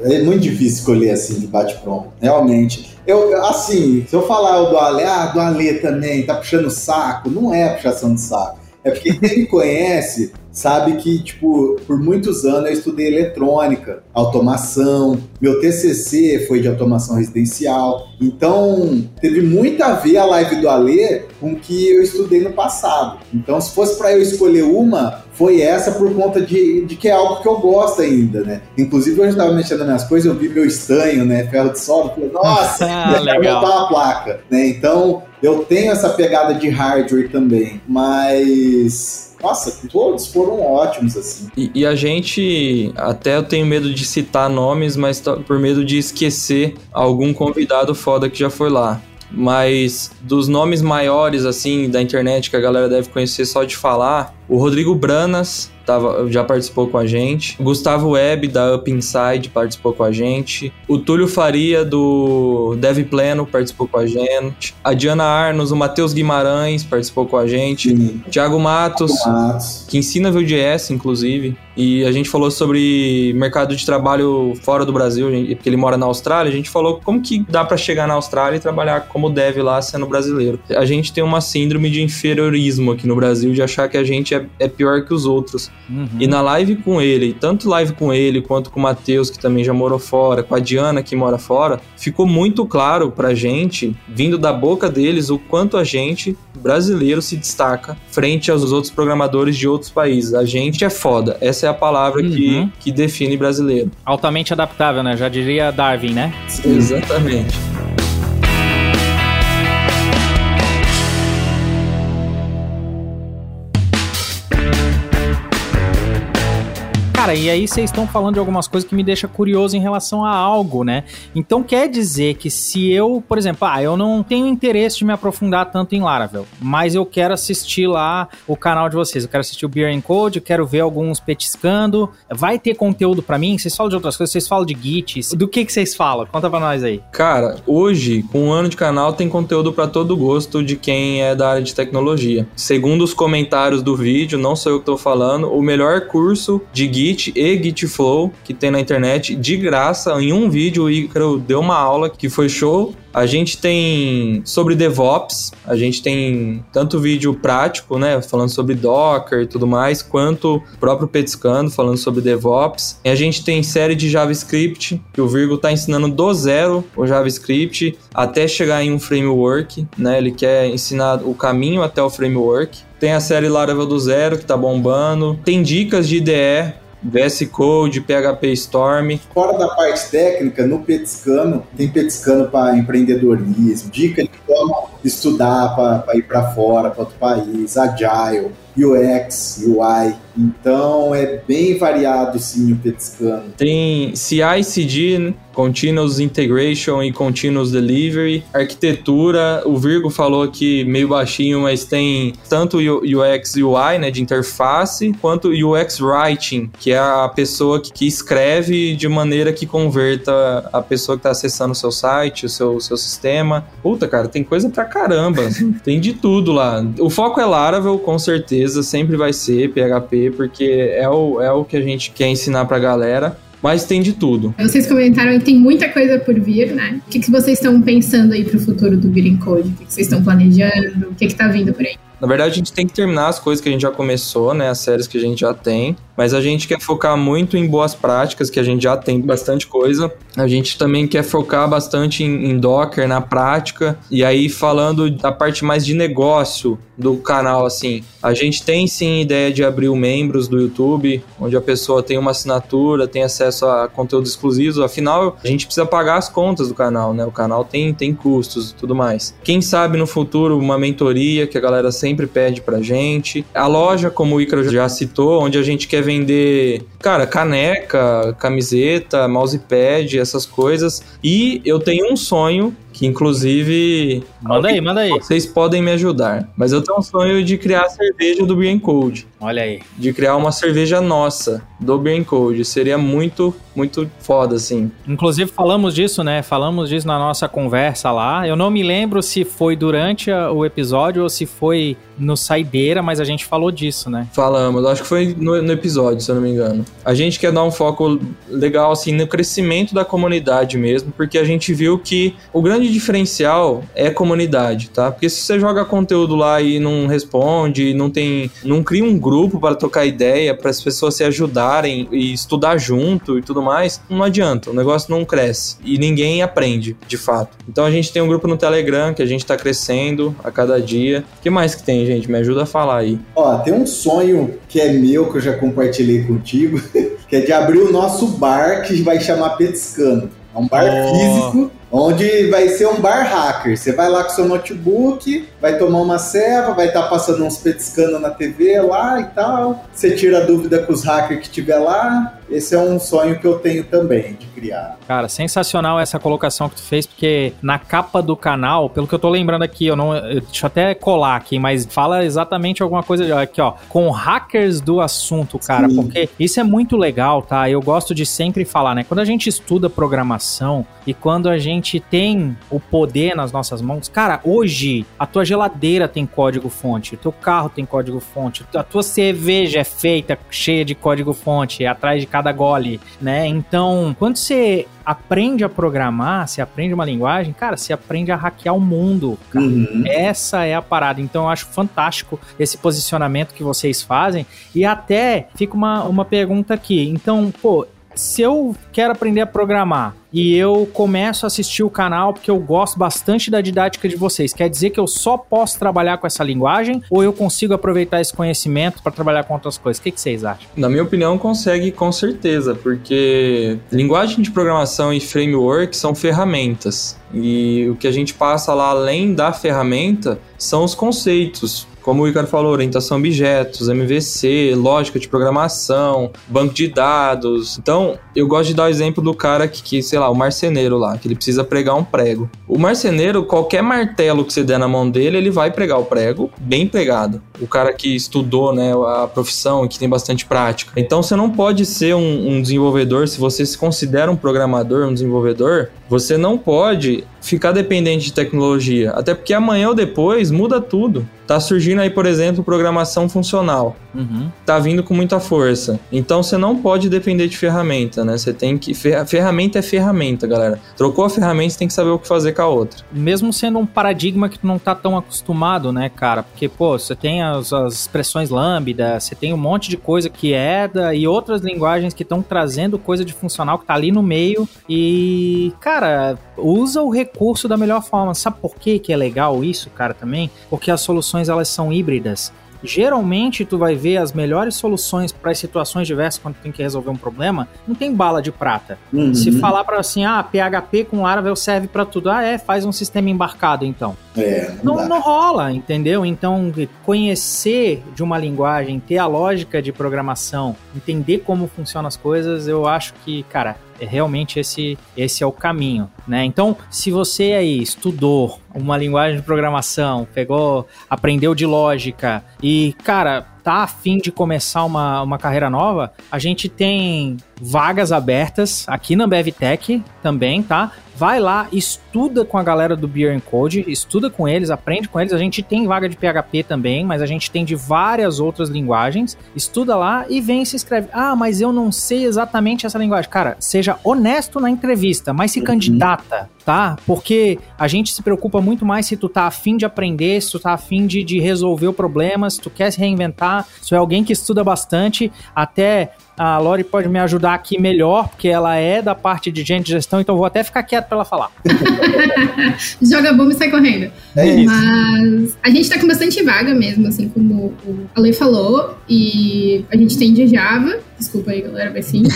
É muito difícil escolher assim de bate-pronto, realmente. Eu, assim, se eu falar o do Ale, ah, do Ale também, tá puxando o saco, não é puxação de saco. É porque quem me conhece sabe que, tipo, por muitos anos eu estudei eletrônica, automação, meu TCC foi de automação residencial, então teve muito a ver a live do Alê com o que eu estudei no passado. Então, se fosse para eu escolher uma, foi essa por conta de, de que é algo que eu gosto ainda, né? Inclusive, hoje eu estava mexendo nas minhas coisas, eu vi meu estanho, né? Ferro de solda, falei, nossa, ah, legal. a placa, né? Então, eu tenho essa pegada de hardware também, mas nossa, todos foram ótimos, assim. E, e, a gente, até eu tenho medo de citar nomes, mas por medo de esquecer algum convidado foda que já foi lá. Mas dos nomes maiores, assim, da internet que a galera deve conhecer só de falar, o Rodrigo Branas tava, já participou com a gente. Gustavo Webb, da Up Inside, participou com a gente. O Túlio Faria, do Dev Pleno, participou com a gente. A Diana Arnos, o Matheus Guimarães, participou com a gente. Sim. Thiago Matos, Matos, que ensina Vue.js, inclusive. E a gente falou sobre mercado de trabalho fora do Brasil, porque ele mora na Austrália. A gente falou como que dá para chegar na Austrália e trabalhar como dev lá sendo brasileiro. A gente tem uma síndrome de inferiorismo aqui no Brasil, de achar que a gente é, é pior que os outros. Uhum. E na live com ele, tanto live com ele quanto com o Matheus, que também já morou fora, com a Diana, que mora fora, ficou muito claro pra gente, vindo da boca deles, o quanto a gente, brasileiro, se destaca frente aos outros programadores de outros países. A gente é foda. Essa é a palavra uhum. que, que define brasileiro. Altamente adaptável, né? Já diria Darwin, né? Exatamente. Cara, e aí vocês estão falando de algumas coisas que me deixa curioso em relação a algo, né? Então quer dizer que se eu, por exemplo, ah, eu não tenho interesse de me aprofundar tanto em Laravel, mas eu quero assistir lá o canal de vocês, eu quero assistir o Beer and Code, eu quero ver alguns petiscando, vai ter conteúdo para mim? Vocês falam de outras coisas, vocês falam de Gits, do que que vocês falam? Conta pra nós aí. Cara, hoje, com um ano de canal, tem conteúdo para todo gosto de quem é da área de tecnologia. Segundo os comentários do vídeo, não sou eu que tô falando, o melhor curso de Git Git e Gitflow que tem na internet de graça. Em um vídeo, o Icaro deu uma aula que foi show. A gente tem sobre DevOps, a gente tem tanto vídeo prático, né, falando sobre Docker e tudo mais, quanto o próprio Petiscando falando sobre DevOps. E a gente tem série de JavaScript, que o Virgo está ensinando do zero o JavaScript até chegar em um framework, né? Ele quer ensinar o caminho até o framework. Tem a série Laravel do Zero, que tá bombando. Tem dicas de IDE VS Code, PHP Storm. Fora da parte técnica, no Petiscano, tem Petiscano para empreendedorismo, dica de como estudar para ir para fora, para outro país, Agile, UX, UI. Então é bem variado sim o Petiscano. Tem CI/CD, né? Continuous Integration e Continuous Delivery. Arquitetura, o Virgo falou aqui meio baixinho, mas tem tanto UX e UI, né, de interface, quanto UX Writing, que é a pessoa que, que escreve de maneira que converta a pessoa que está acessando o seu site, o seu, seu sistema. Puta, cara, tem coisa pra caramba. tem de tudo lá. O foco é Laravel, com certeza, sempre vai ser PHP, porque é o, é o que a gente quer ensinar pra galera mas tem de tudo. Vocês comentaram que tem muita coisa por vir, né? O que, que vocês estão pensando aí para o futuro do Beating Code? O que, que vocês estão planejando? O que está vindo por aí? Na verdade, a gente tem que terminar as coisas que a gente já começou, né? As séries que a gente já tem. Mas a gente quer focar muito em boas práticas, que a gente já tem bastante coisa. A gente também quer focar bastante em, em Docker, na prática. E aí, falando da parte mais de negócio do canal, assim, a gente tem sim ideia de abrir o membros do YouTube, onde a pessoa tem uma assinatura, tem acesso a conteúdo exclusivo. Afinal, a gente precisa pagar as contas do canal, né? O canal tem, tem custos e tudo mais. Quem sabe no futuro uma mentoria que a galera sempre sempre pede pra gente. A loja, como o Icaro já citou, onde a gente quer vender, cara, caneca, camiseta, mousepad, essas coisas. E eu tenho um sonho que inclusive. Manda aí, manda aí. Vocês podem me ajudar. Mas eu tenho um sonho de criar a cerveja do Beer Code. Olha aí. De criar uma cerveja nossa do Beer Code. Seria muito, muito foda, assim. Inclusive, falamos disso, né? Falamos disso na nossa conversa lá. Eu não me lembro se foi durante o episódio ou se foi no Saideira, mas a gente falou disso, né? Falamos, acho que foi no, no, episódio, se eu não me engano. A gente quer dar um foco legal, assim, no crescimento da comunidade mesmo, porque a gente viu que o grande diferencial é comunidade, tá? Porque se você joga conteúdo lá e não responde, não tem. não cria um grupo para trocar ideia, para as pessoas se ajudarem e estudar junto e tudo mais, não adianta, o negócio não cresce e ninguém aprende, de fato. Então a gente tem um grupo no Telegram que a gente tá crescendo a cada dia. O que mais que tem, gente? Me ajuda a falar aí. Ó, tem um sonho que é meu, que eu já compartilhei contigo, que é de abrir o nosso bar que vai chamar Petiscando. É um bar oh. físico onde vai ser um bar hacker. Você vai lá com seu notebook, vai tomar uma ceva, vai estar tá passando uns petiscando na TV lá e tal. Você tira a dúvida com os hackers que tiver lá. Esse é um sonho que eu tenho também de criar. Cara, sensacional essa colocação que tu fez, porque na capa do canal, pelo que eu tô lembrando aqui, eu não. Eu, deixa eu até colar aqui, mas fala exatamente alguma coisa aqui, ó. Com hackers do assunto, cara, Sim. porque isso é muito legal, tá? Eu gosto de sempre falar, né? Quando a gente estuda programação e quando a gente gente tem o poder nas nossas mãos. Cara, hoje a tua geladeira tem código-fonte, o teu carro tem código-fonte, a tua cerveja é feita cheia de código-fonte, atrás de cada gole, né? Então, quando você aprende a programar, você aprende uma linguagem, cara, você aprende a hackear o mundo. Uhum. Essa é a parada. Então eu acho fantástico esse posicionamento que vocês fazem. E até fica uma, uma pergunta aqui. Então, pô, se eu quero aprender a programar e eu começo a assistir o canal porque eu gosto bastante da didática de vocês, quer dizer que eu só posso trabalhar com essa linguagem ou eu consigo aproveitar esse conhecimento para trabalhar com outras coisas? O que, que vocês acham? Na minha opinião, consegue com certeza, porque linguagem de programação e framework são ferramentas. E o que a gente passa lá além da ferramenta são os conceitos. Como o Ricardo falou, orientação a objetos, MVC, lógica de programação, banco de dados. Então, eu gosto de dar o exemplo do cara que, que, sei lá, o marceneiro lá, que ele precisa pregar um prego. O marceneiro, qualquer martelo que você der na mão dele, ele vai pregar o prego bem pregado. O cara que estudou, né, a profissão que tem bastante prática. Então, você não pode ser um, um desenvolvedor, se você se considera um programador, um desenvolvedor, você não pode ficar dependente de tecnologia. Até porque amanhã ou depois muda tudo. Tá surgindo aí, por exemplo, programação funcional. Uhum. Tá vindo com muita força. Então você não pode depender de ferramenta, né? Você tem que. Ferramenta é ferramenta, galera. Trocou a ferramenta, você tem que saber o que fazer com a outra. Mesmo sendo um paradigma que tu não tá tão acostumado, né, cara? Porque, pô, você tem as, as expressões lambda, você tem um monte de coisa que é da, e outras linguagens que estão trazendo coisa de funcional que tá ali no meio. E, cara, usa o recurso da melhor forma. Sabe por que, que é legal isso, cara, também? Porque as soluções elas são híbridas. Geralmente tu vai ver as melhores soluções para situações diversas quando tu tem que resolver um problema, não tem bala de prata. Uhum. Se falar para assim, ah, PHP com Laravel serve para tudo, ah, é, faz um sistema embarcado então. É, não, não, não, rola, entendeu? Então, conhecer de uma linguagem, ter a lógica de programação, entender como funcionam as coisas, eu acho que, cara, realmente esse, esse é o caminho, né? Então, se você aí estudou uma linguagem de programação, pegou, aprendeu de lógica e, cara, tá afim de começar uma, uma carreira nova, a gente tem vagas abertas aqui na BevTech também, tá? Vai lá, estuda com a galera do Beer Code, estuda com eles, aprende com eles. A gente tem vaga de PHP também, mas a gente tem de várias outras linguagens. Estuda lá e vem e se inscreve. Ah, mas eu não sei exatamente essa linguagem. Cara, seja honesto na entrevista, mas se uhum. candidata, tá? Porque a gente se preocupa muito mais se tu tá afim de aprender, se tu tá afim de, de resolver o problema, se tu quer se reinventar, se é alguém que estuda bastante, até a Lori pode me ajudar aqui melhor, porque ela é da parte de gente de gestão, então vou até ficar quieto para ela falar. Joga bomba e sai correndo. É isso. Mas a gente tá com bastante vaga mesmo, assim como o Ale falou, e a gente tem de Java. Desculpa aí, galera, vai sim.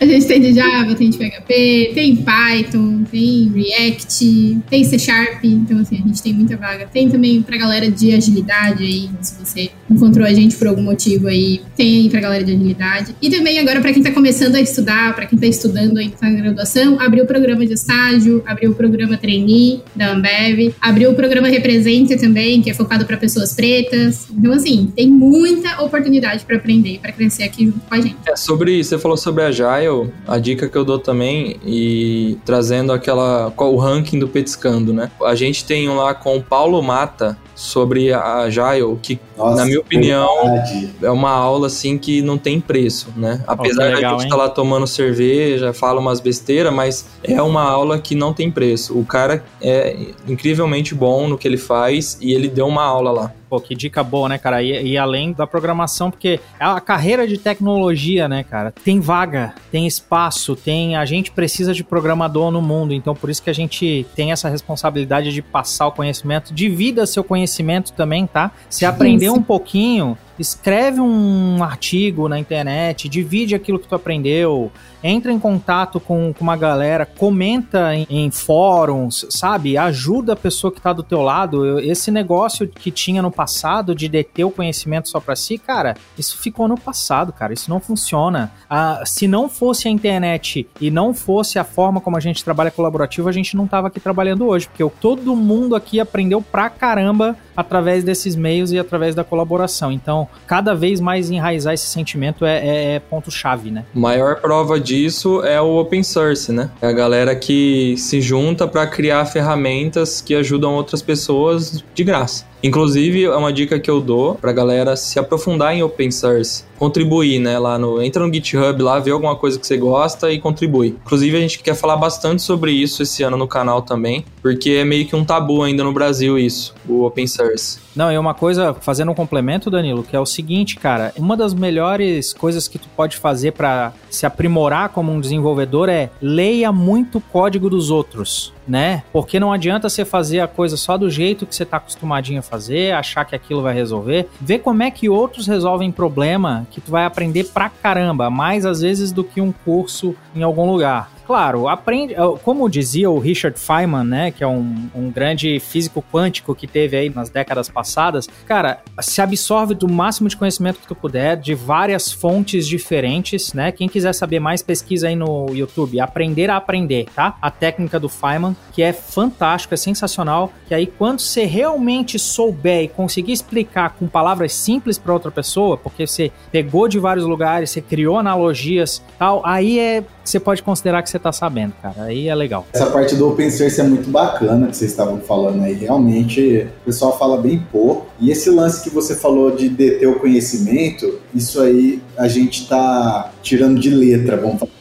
A gente tem de Java, tem de PHP, tem Python, tem React, tem C Sharp, então assim, a gente tem muita vaga. Tem também pra galera de agilidade aí, se você encontrou a gente por algum motivo aí, tem aí pra galera de agilidade. E também agora para quem tá começando a estudar, para quem tá estudando aí na graduação, abriu o programa de estágio, abriu o programa trainee da Ambev, abriu o programa Representa também, que é focado para pessoas pretas. Então assim, tem muita oportunidade para aprender, para crescer aqui junto com a gente. É sobre, você falou sobre a Agile, a dica que eu dou também, e trazendo aquela. o ranking do Petiscando, né? A gente tem um lá com o Paulo Mata, sobre a Agile, que, Nossa, na minha opinião, verdade. é uma aula assim que não tem preço, né? Apesar oh, legal, de a gente estar tá lá tomando cerveja, fala umas besteiras, mas é uma aula que não tem preço. O cara é incrivelmente bom no que ele faz e ele deu uma aula lá. Pô, que dica boa, né, cara? E, e, além da programação, porque a carreira de tecnologia, né, cara, tem vaga, tem espaço, tem. A gente precisa de programador no mundo, então por isso que a gente tem essa responsabilidade de passar o conhecimento, divida seu conhecimento também, tá? Se aprender um pouquinho, escreve um artigo na internet, divide aquilo que tu aprendeu, entra em contato com, com uma galera, comenta em, em, fóruns, sabe? Ajuda a pessoa que tá do teu lado. Esse negócio que tinha no passado de deter o conhecimento só para si, cara, isso ficou no passado, cara. Isso não funciona. Ah, se não fosse a internet e não fosse a forma como a gente trabalha colaborativo, a gente não tava aqui trabalhando hoje, porque todo mundo aqui aprendeu pra caramba através desses meios e através da colaboração. Então, cada vez mais enraizar esse sentimento é, é, é ponto-chave, né? Maior prova disso é o open source, né? É a galera que se junta para criar ferramentas que ajudam outras pessoas de graça. Inclusive, é uma dica que eu dou pra galera se aprofundar em open source, contribuir, né, lá no, entra no GitHub lá, vê alguma coisa que você gosta e contribui. Inclusive, a gente quer falar bastante sobre isso esse ano no canal também, porque é meio que um tabu ainda no Brasil isso, o open source. Não, e uma coisa, fazendo um complemento, Danilo, que é o seguinte, cara, uma das melhores coisas que tu pode fazer para se aprimorar como um desenvolvedor é leia muito código dos outros, né? Porque não adianta você fazer a coisa só do jeito que você tá acostumadinho a fazer, achar que aquilo vai resolver. Vê como é que outros resolvem problema que tu vai aprender pra caramba, mais às vezes do que um curso em algum lugar. Claro, aprende, como dizia o Richard Feynman, né, que é um, um grande físico quântico que teve aí nas décadas passadas, cara, se absorve do máximo de conhecimento que tu puder, de várias fontes diferentes, né? Quem quiser saber mais, pesquisa aí no YouTube, Aprender a Aprender, tá? A técnica do Feynman, que é fantástico, é sensacional, que aí quando você realmente souber e conseguir explicar com palavras simples para outra pessoa, porque você pegou de vários lugares, você criou analogias, tal, aí é você pode considerar que você está sabendo, cara. Aí é legal. Essa parte do open source é muito bacana que vocês estavam falando aí. Realmente, o pessoal fala bem pouco. E esse lance que você falou de deter o conhecimento, isso aí a gente está tirando de letra, vamos falar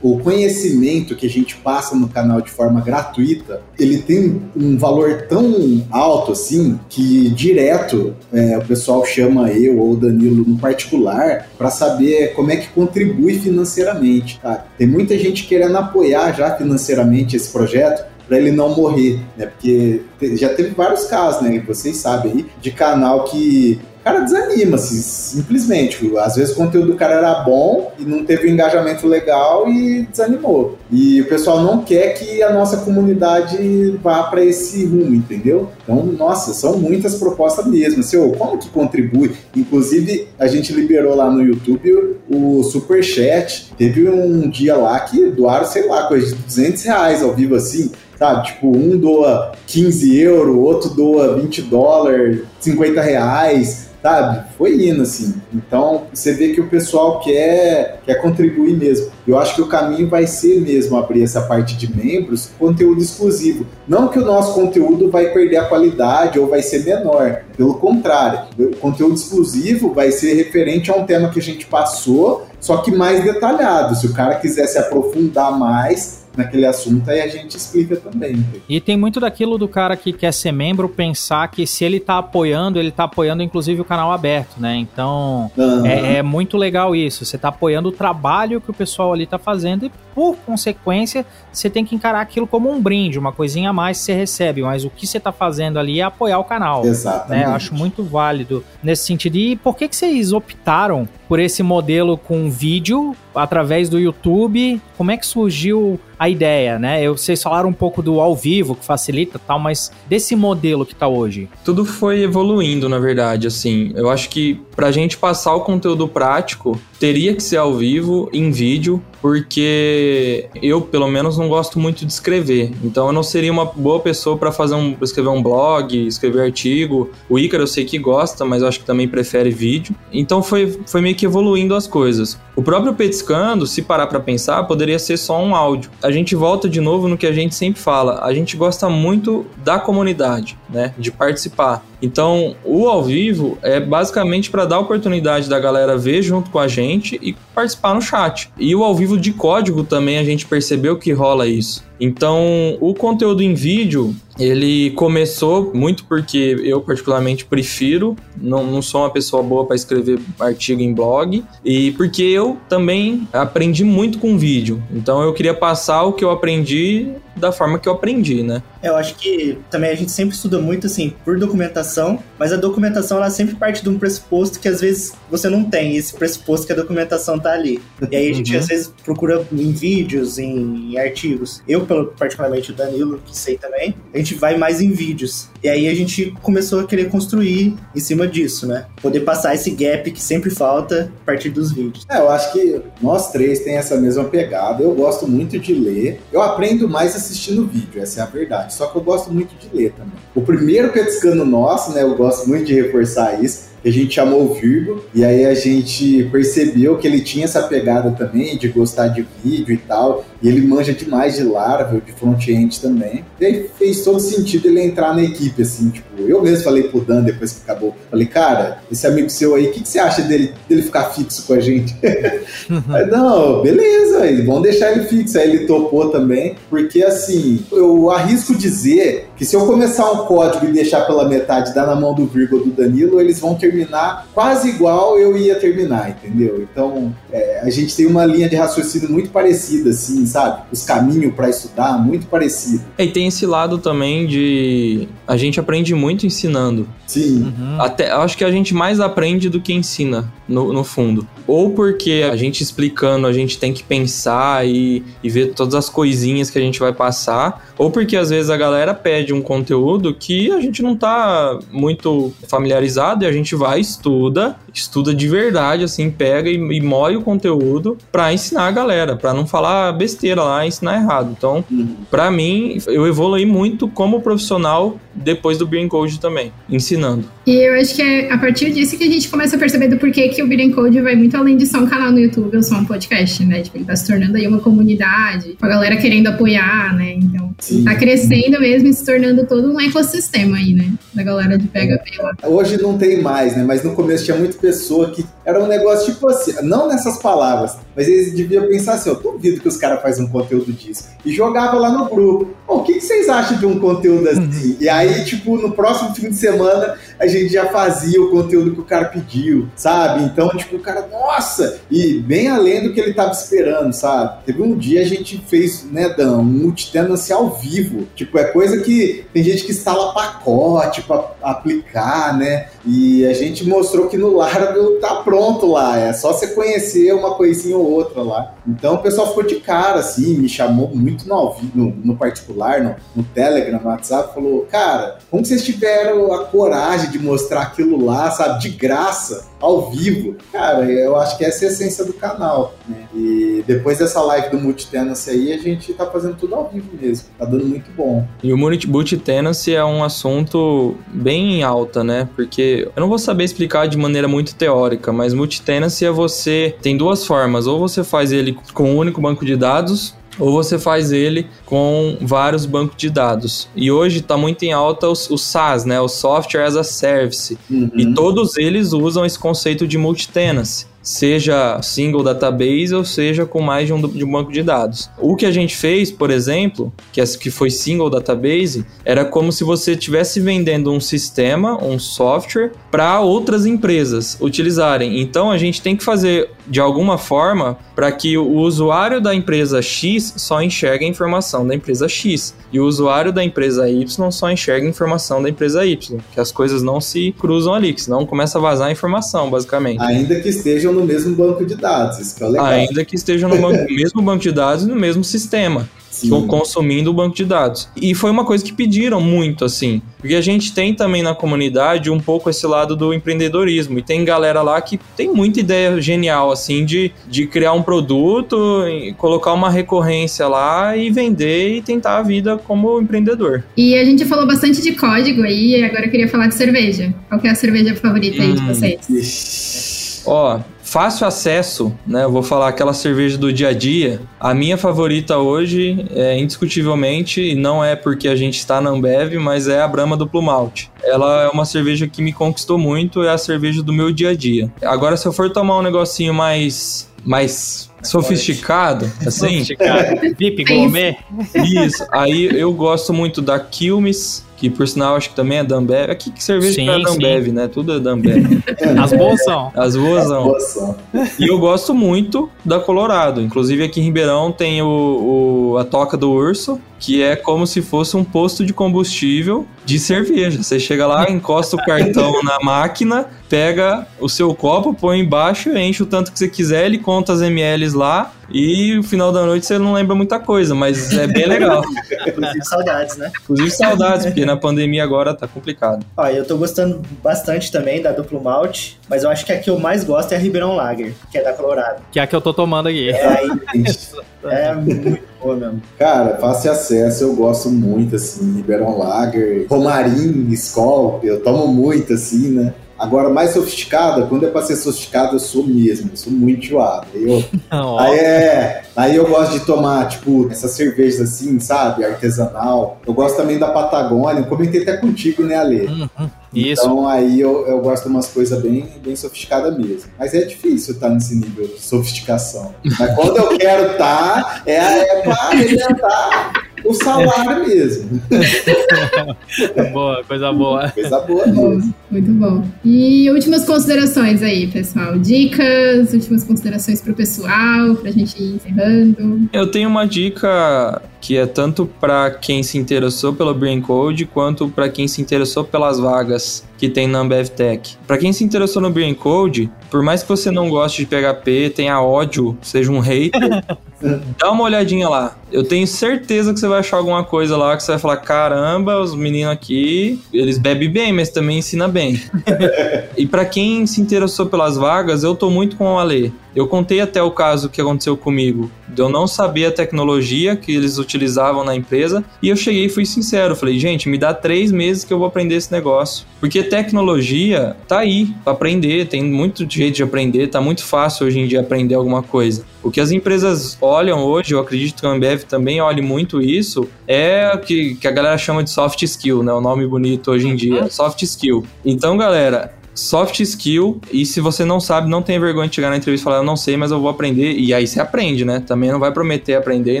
o conhecimento que a gente passa no canal de forma gratuita, ele tem um valor tão alto assim que direto é, o pessoal chama eu ou o Danilo no particular para saber como é que contribui financeiramente. Tá? Tem muita gente querendo apoiar já financeiramente esse projeto para ele não morrer, né? Porque já teve vários casos, né? Vocês sabem aí, de canal que o cara desanima, assim, simplesmente. Às vezes o conteúdo do cara era bom e não teve um engajamento legal e desanimou. E o pessoal não quer que a nossa comunidade vá para esse rumo, entendeu? Então, nossa, são muitas propostas mesmo. Assim, oh, como que contribui? Inclusive, a gente liberou lá no YouTube o Super Chat. Teve um dia lá que doaram, sei lá, coisa de 200 reais ao vivo assim sabe? Tipo, um doa 15 euros, outro doa 20 dólares, 50 reais sabe? Foi indo, assim. Então, você vê que o pessoal quer, quer contribuir mesmo. Eu acho que o caminho vai ser mesmo abrir essa parte de membros, conteúdo exclusivo. Não que o nosso conteúdo vai perder a qualidade ou vai ser menor. Pelo contrário, o conteúdo exclusivo vai ser referente a um tema que a gente passou, só que mais detalhado. Se o cara quiser se aprofundar mais, naquele assunto, aí a gente explica também. E tem muito daquilo do cara que quer ser membro pensar que se ele tá apoiando, ele tá apoiando inclusive o canal aberto, né? Então uhum. é, é, muito legal isso. Você tá apoiando o trabalho que o pessoal ali tá fazendo e, por consequência, você tem que encarar aquilo como um brinde, uma coisinha a mais que você recebe. Mas o que você tá fazendo ali é apoiar o canal. Exatamente. Né? Eu acho muito válido nesse sentido. E por que, que vocês optaram por esse modelo com vídeo através do YouTube? Como é que surgiu a ideia, né? Eu, vocês falaram um pouco do ao vivo, que facilita tal, mas desse modelo que tá hoje? Tudo foi evoluindo, na verdade, assim. Eu acho que pra gente passar o conteúdo prático, teria que ser ao vivo, em vídeo, porque eu, pelo menos, não gosto muito de escrever. Então eu não seria uma boa pessoa para fazer um escrever um blog, escrever artigo. O Ícaro eu sei que gosta, mas eu acho que também prefere vídeo. Então foi, foi meio que evoluindo as coisas. O próprio Petiscando, se parar para pensar, poderia ser só um áudio. A gente volta de novo no que a gente sempre fala. A gente gosta muito da comunidade, né? De participar. Então, o ao vivo é basicamente para dar oportunidade da galera ver junto com a gente e participar no chat. E o ao vivo de código também a gente percebeu que rola isso. Então, o conteúdo em vídeo, ele começou muito porque eu particularmente prefiro, não, não sou uma pessoa boa para escrever artigo em blog, e porque eu também aprendi muito com vídeo. Então, eu queria passar o que eu aprendi da forma que eu aprendi, né? Eu acho que também a gente sempre estuda muito assim por documentação, mas a documentação ela sempre parte de um pressuposto que às vezes você não tem esse pressuposto que a documentação tá ali. E aí a gente uhum. às vezes procura em vídeos, em, em artigos. Eu, particularmente o Danilo, que sei também, a gente gente vai mais em vídeos. E aí a gente começou a querer construir em cima disso, né? Poder passar esse gap que sempre falta a partir dos vídeos. É, eu acho que nós três tem essa mesma pegada. Eu gosto muito de ler. Eu aprendo mais assistindo vídeo, essa é a verdade. Só que eu gosto muito de ler também. O primeiro petiscando nosso, né? Eu gosto muito de reforçar isso a gente chamou o Virgo, e aí a gente percebeu que ele tinha essa pegada também de gostar de vídeo e tal, e ele manja demais de Laravel, de front-end também. E aí fez todo sentido ele entrar na equipe, assim, tipo, eu mesmo falei pro Dan depois que acabou, falei, cara, esse amigo seu aí, o que, que, você acha dele, dele ficar fixo com a gente? aí, não, beleza, vamos deixar ele fixo. Aí ele topou também, porque assim, eu arrisco dizer que se eu começar um código e deixar pela metade, dar na mão do Virgo ou do Danilo, eles vão terminar quase igual eu ia terminar, entendeu? Então, é, a gente tem uma linha de raciocínio muito parecida, assim, sabe? Os caminhos para estudar, muito parecido. E tem esse lado também de. A gente aprende muito ensinando. Sim. Uhum. Até, acho que a gente mais aprende do que ensina, no, no fundo. Ou porque a gente explicando, a gente tem que pensar e, e ver todas as coisinhas que a gente vai passar. Ou porque às vezes a galera pede um conteúdo que a gente não tá muito familiarizado e a gente vai, estuda, estuda de verdade, assim, pega e, e moe o conteúdo para ensinar a galera, para não falar besteira lá ensinar errado. Então, uhum. para mim, eu evolui muito como profissional depois do Beer Code também, ensinando. E eu acho que é a partir disso que a gente começa a perceber do porquê que o Beer Code vai muito além de só um canal no YouTube ou só um podcast, né? Tipo, ele tá se tornando aí uma comunidade, com a galera querendo apoiar, né? Então, Sim. tá crescendo mesmo e se tornando todo um ecossistema aí, né? Da galera de PHP lá. Hoje não tem mais, né? Mas no começo tinha muita pessoa que era um negócio tipo assim, não nessas palavras, mas eles deviam pensar assim, eu duvido que os caras fazem um conteúdo disso. E jogava lá no grupo. o que, que, vocês acham de um conteúdo assim? Uhum. E aí, tipo, no próximo fim de semana, a gente já fazia o conteúdo que o cara pediu, sabe? Então, tipo, o cara, nossa! E bem além do que ele tava esperando, sabe? Teve um dia a gente fez, né, Dan, um multitenancy ao vivo. Tipo, é coisa que tem gente que instala pacote pra aplicar, né? E a gente mostrou que no Laravel tá pronto lá. É só você conhecer uma coisinha ou outra lá. Então o pessoal ficou de cara, assim, me chamou muito no, no, no particular, no, no, Telegram, no WhatsApp, falou, cara, como vocês tiveram a coragem de mostrar aquilo lá, sabe, de graça, ao vivo? Cara, eu acho que essa é a essência do canal, né? E depois dessa live do Multitenancy aí, a gente tá fazendo tudo ao vivo mesmo. Tá dando muito bom. E o Multitenancy é um assunto bem alta, né? Porque eu não vou saber explicar de maneira muito teórica, mas Multitenancy é você... Tem duas formas. Ou você faz ele com um único banco de dados, ou você faz ele com vários bancos de dados. E hoje está muito em alta o, o SaaS, né? o Software as a Service. Uhum. E todos eles usam esse conceito de multi-tenancy seja single database ou seja com mais de um, de um, banco de dados. O que a gente fez, por exemplo, que, que foi single database, era como se você estivesse vendendo um sistema, um software, para outras empresas utilizarem. Então a gente tem que fazer de alguma forma para que o usuário da empresa X só enxergue a informação da empresa X e o usuário da empresa Y só enxergue a informação da empresa Y, que as coisas não se cruzam ali, que senão começa a vazar a informação, basicamente. Ainda que estejam no mesmo banco de dados, isso que é legal. Ainda que estejam no mesmo banco de dados e no mesmo sistema. Sim. consumindo o banco de dados. E foi uma coisa que pediram muito, assim. Porque a gente tem também na comunidade um pouco esse lado do empreendedorismo. E tem galera lá que tem muita ideia genial, assim, de, de criar um produto, colocar uma recorrência lá e vender e tentar a vida como empreendedor. E a gente falou bastante de código aí, e agora eu queria falar de cerveja. Qual é a cerveja favorita aí hum. de vocês? Ó, fácil acesso, né? Eu vou falar aquela cerveja do dia a dia. A minha favorita hoje é indiscutivelmente, e não é porque a gente está na Ambev, mas é a Brahma Duplo Malte. Ela é uma cerveja que me conquistou muito, é a cerveja do meu dia a dia. Agora, se eu for tomar um negocinho mais mais sofisticado, assim. Sofisticado. VIP gourmet. Isso. Aí eu gosto muito da Quilmes, que por sinal acho que também é da Ambev. Aqui que cerveja sim, é da Ambev, né? Tudo é da Ambev. As boas são. As boas são. E eu gosto muito da Colorado. Inclusive aqui em Ribeirão tem o, o, a Toca do Urso, que é como se fosse um posto de combustível de cerveja. Você chega lá, encosta o cartão na máquina, pega o seu copo, põe embaixo, enche o tanto que você quiser, ele conta as mls lá e no final da noite você não lembra muita coisa, mas é bem legal. Inclusive saudades, né? Inclusive saudades, porque na pandemia agora tá complicado. Ó, eu tô gostando bastante também da Duplo Malte, mas eu acho que a que eu mais gosto é a Ribeirão Lager, que é da Colorado. Que é a que eu tô tomando aqui. É, aí, é muito boa mesmo. Cara, fácil acesso, eu gosto muito, assim, Ribeirão Lager, Romarim, Skol, eu tomo muito, assim, né? Agora, mais sofisticada, quando é pra ser sofisticada, eu sou mesmo, eu sou muito enjoado. Aí, eu, aí, é, aí eu gosto de tomar, tipo, essas cervejas assim, sabe? Artesanal. Eu gosto também da Patagônia, eu comentei até contigo, né, Ale? Uhum. Isso. Então aí eu, eu gosto de umas coisas bem, bem sofisticadas mesmo. Mas é difícil estar nesse nível de sofisticação. Mas quando eu quero estar, tá, é, é pra arrebentar o salário mesmo. boa, coisa boa. Coisa boa mesmo. Muito bom. E últimas considerações aí, pessoal. Dicas, últimas considerações pro pessoal, pra gente ir encerrando. Eu tenho uma dica que é tanto para quem se interessou pelo Brain Code quanto para quem se interessou pelas vagas que tem na Ambev Tech. Para quem se interessou no Brain Code, por mais que você não goste de PHP, tenha ódio, seja um hater, dá uma olhadinha lá. Eu tenho certeza que você vai achar alguma coisa lá que você vai falar: caramba, os meninos aqui, eles bebem bem, mas também ensina bem. e para quem se interessou pelas vagas, eu tô muito com o Ale. Eu contei até o caso que aconteceu comigo, de eu não saber a tecnologia que eles utilizavam na empresa, e eu cheguei e fui sincero, falei, gente, me dá três meses que eu vou aprender esse negócio. Porque tecnologia tá aí para aprender, tem muito jeito de aprender, tá muito fácil hoje em dia aprender alguma coisa. O que as empresas olham hoje, eu acredito que a Ambev também olhe muito isso, é o que, que a galera chama de soft skill, né? O nome bonito hoje em dia, soft skill. Então, galera, soft skill, e se você não sabe, não tenha vergonha de chegar na entrevista e falar, eu não sei, mas eu vou aprender, e aí você aprende, né? Também não vai prometer aprender e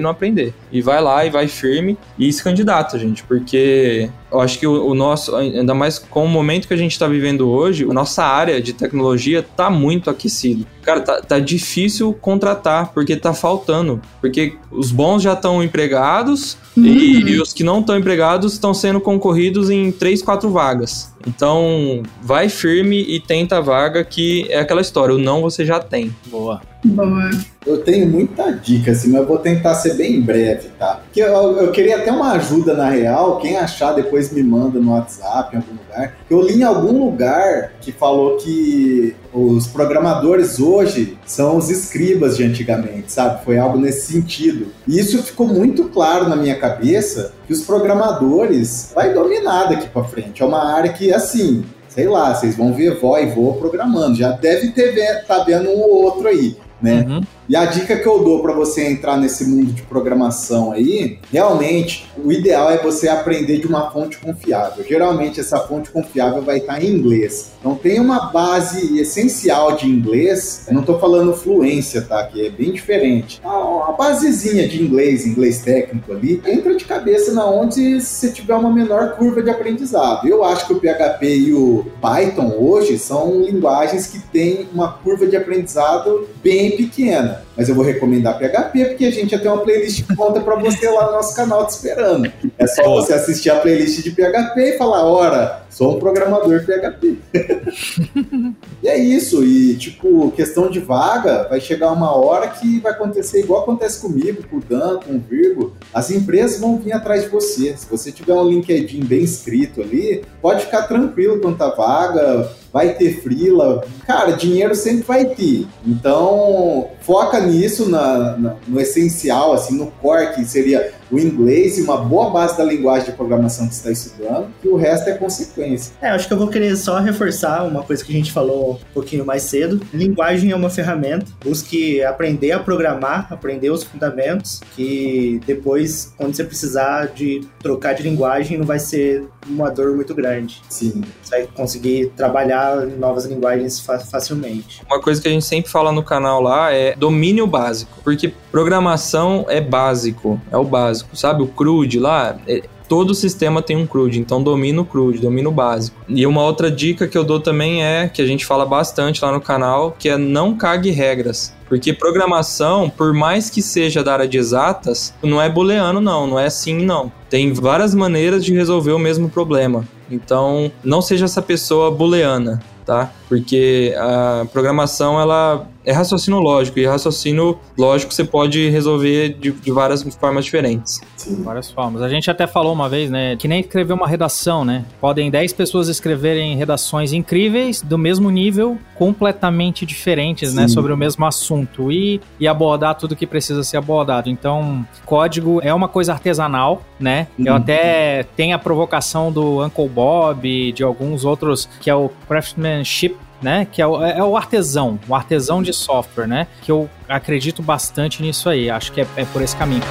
não aprender. E vai lá e vai firme e se candidata, gente, porque eu acho que o, o, nosso, ainda mais com o momento que a gente está vivendo hoje, a nossa área de tecnologia tá muito aquecido. Cara, tá, tá difícil contratar, porque tá faltando. Porque os bons já estão empregados uhum. e, e, os que não estão empregados estão sendo concorridos em três, quatro vagas. Então, vai firme e tenta a vaga, que é aquela história, o não você já tem. Boa. Boa. Eu tenho muita dica, assim, mas eu vou tentar ser bem breve, tá? Porque eu, eu, queria até uma ajuda na real. Quem achar, depois me manda no WhatsApp, em algum lugar. Eu li em algum lugar que falou que os programadores hoje são os escribas de antigamente, sabe? Foi algo nesse sentido. E isso ficou muito claro na minha cabeça que os programadores vai dominar daqui para frente. É uma área que, assim, sei lá, vocês vão ver vó e vô programando. Já deve ter tá vendo um ou outro aí né? Uhum. E a dica que eu dou para você entrar nesse mundo de programação aí, realmente, o ideal é você aprender de uma fonte confiável. Geralmente, essa fonte confiável vai estar em inglês. Então, tem uma base essencial de inglês. Eu não estou falando fluência, tá? Que é bem diferente. Uma basezinha de inglês, inglês técnico ali, entra de cabeça na onde você tiver uma menor curva de aprendizado. Eu acho que o PHP e o Python hoje são linguagens que têm uma curva de aprendizado bem pequena. Mas eu vou recomendar PHP porque a gente já tem uma playlist pronta para você lá no nosso canal te esperando. É só você assistir a playlist de PHP e falar: ora, sou um programador PHP. e é isso. E, tipo, questão de vaga, vai chegar uma hora que vai acontecer igual acontece comigo, com o Dan, com o Virgo. As empresas vão vir atrás de você. Se você tiver um LinkedIn bem escrito ali, pode ficar tranquilo quanto à vaga vai ter frila. Cara, dinheiro sempre vai ter. Então, foca nisso na, na, no essencial, assim, no core, que seria o inglês e uma boa base da linguagem de programação que você está estudando, e o resto é consequência. É, acho que eu vou querer só reforçar uma coisa que a gente falou um pouquinho mais cedo. Linguagem é uma ferramenta, busque aprender a programar, aprender os fundamentos, que depois, quando você precisar de trocar de linguagem, não vai ser uma dor muito grande. Sim. Você vai conseguir trabalhar novas linguagens fa facilmente. Uma coisa que a gente sempre fala no canal lá é domínio básico, porque programação é básico, é o básico, sabe? O CRUD lá, é, todo sistema tem um CRUD, então domina o CRUD, domina o básico. E uma outra dica que eu dou também é, que a gente fala bastante lá no canal, que é não cague regras. Porque programação, por mais que seja da área de exatas, não é booleano não, não é assim não. Tem várias maneiras de resolver o mesmo problema. Então, não seja essa pessoa booleana, tá? Porque a programação ela é raciocínio lógico, e raciocínio lógico você pode resolver de, de várias formas diferentes. Sim. Várias formas. A gente até falou uma vez, né, que nem escrever uma redação, né? Podem 10 pessoas escreverem redações incríveis, do mesmo nível, completamente diferentes, né, Sim. né, sobre o mesmo assunto, e, e abordar tudo que precisa ser abordado. Então, código é uma coisa artesanal, né? Uhum. Eu até tenho a provocação do Uncle Bob, de alguns outros, que é o craftsmanship né? Que é o, é o, artesão, o artesão de software, né? Que eu acredito bastante nisso aí. Acho que é, é por esse caminho.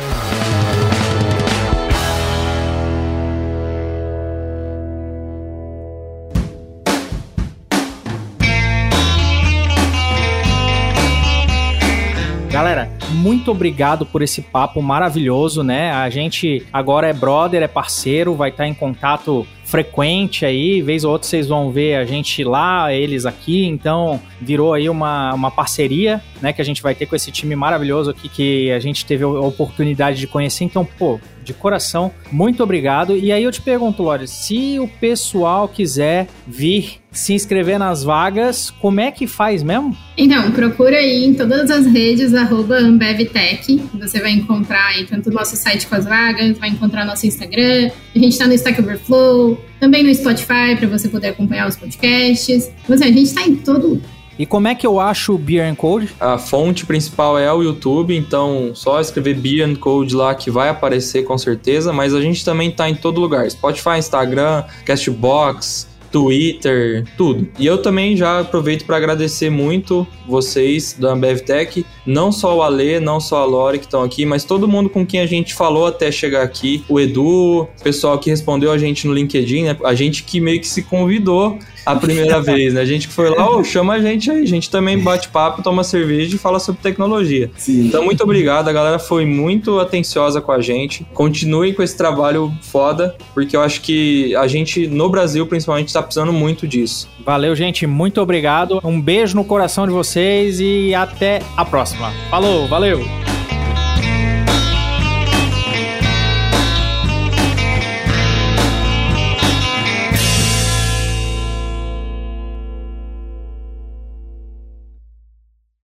Galera, muito obrigado por esse papo maravilhoso, né? A gente agora é brother, é parceiro, vai estar em contato frequente aí, vez ou outra vocês vão ver a gente lá, eles aqui, então virou aí uma, uma parceria, né, que a gente vai ter com esse time maravilhoso aqui que a gente teve a oportunidade de conhecer, então, pô, de coração, muito obrigado. E aí eu te pergunto, Lore, se o pessoal quiser vir se inscrever nas vagas, como é que faz mesmo? Então, procura aí em todas as redes, arroba AmbevTech. Você vai encontrar aí tanto o nosso site com as vagas, vai encontrar nosso Instagram, a gente está no Stack Overflow, também no Spotify para você poder acompanhar os podcasts. Assim, a gente está em todo e como é que eu acho o Beer Code? A fonte principal é o YouTube, então só escrever Beer Code lá que vai aparecer com certeza, mas a gente também tá em todo lugar. Spotify, Instagram, Castbox, Twitter, tudo. E eu também já aproveito para agradecer muito vocês da Ambev Tech, não só o Ale, não só a Lore que estão aqui, mas todo mundo com quem a gente falou até chegar aqui, o Edu, o pessoal que respondeu a gente no LinkedIn, né? A gente que meio que se convidou a primeira vez, né? A gente que foi lá, oh, chama a gente aí, a gente também bate papo, toma cerveja e fala sobre tecnologia. Sim. Então, muito obrigado, a galera foi muito atenciosa com a gente. Continuem com esse trabalho foda, porque eu acho que a gente, no Brasil, principalmente, tá precisando muito disso. Valeu, gente, muito obrigado. Um beijo no coração de vocês e até a próxima. Falou, valeu!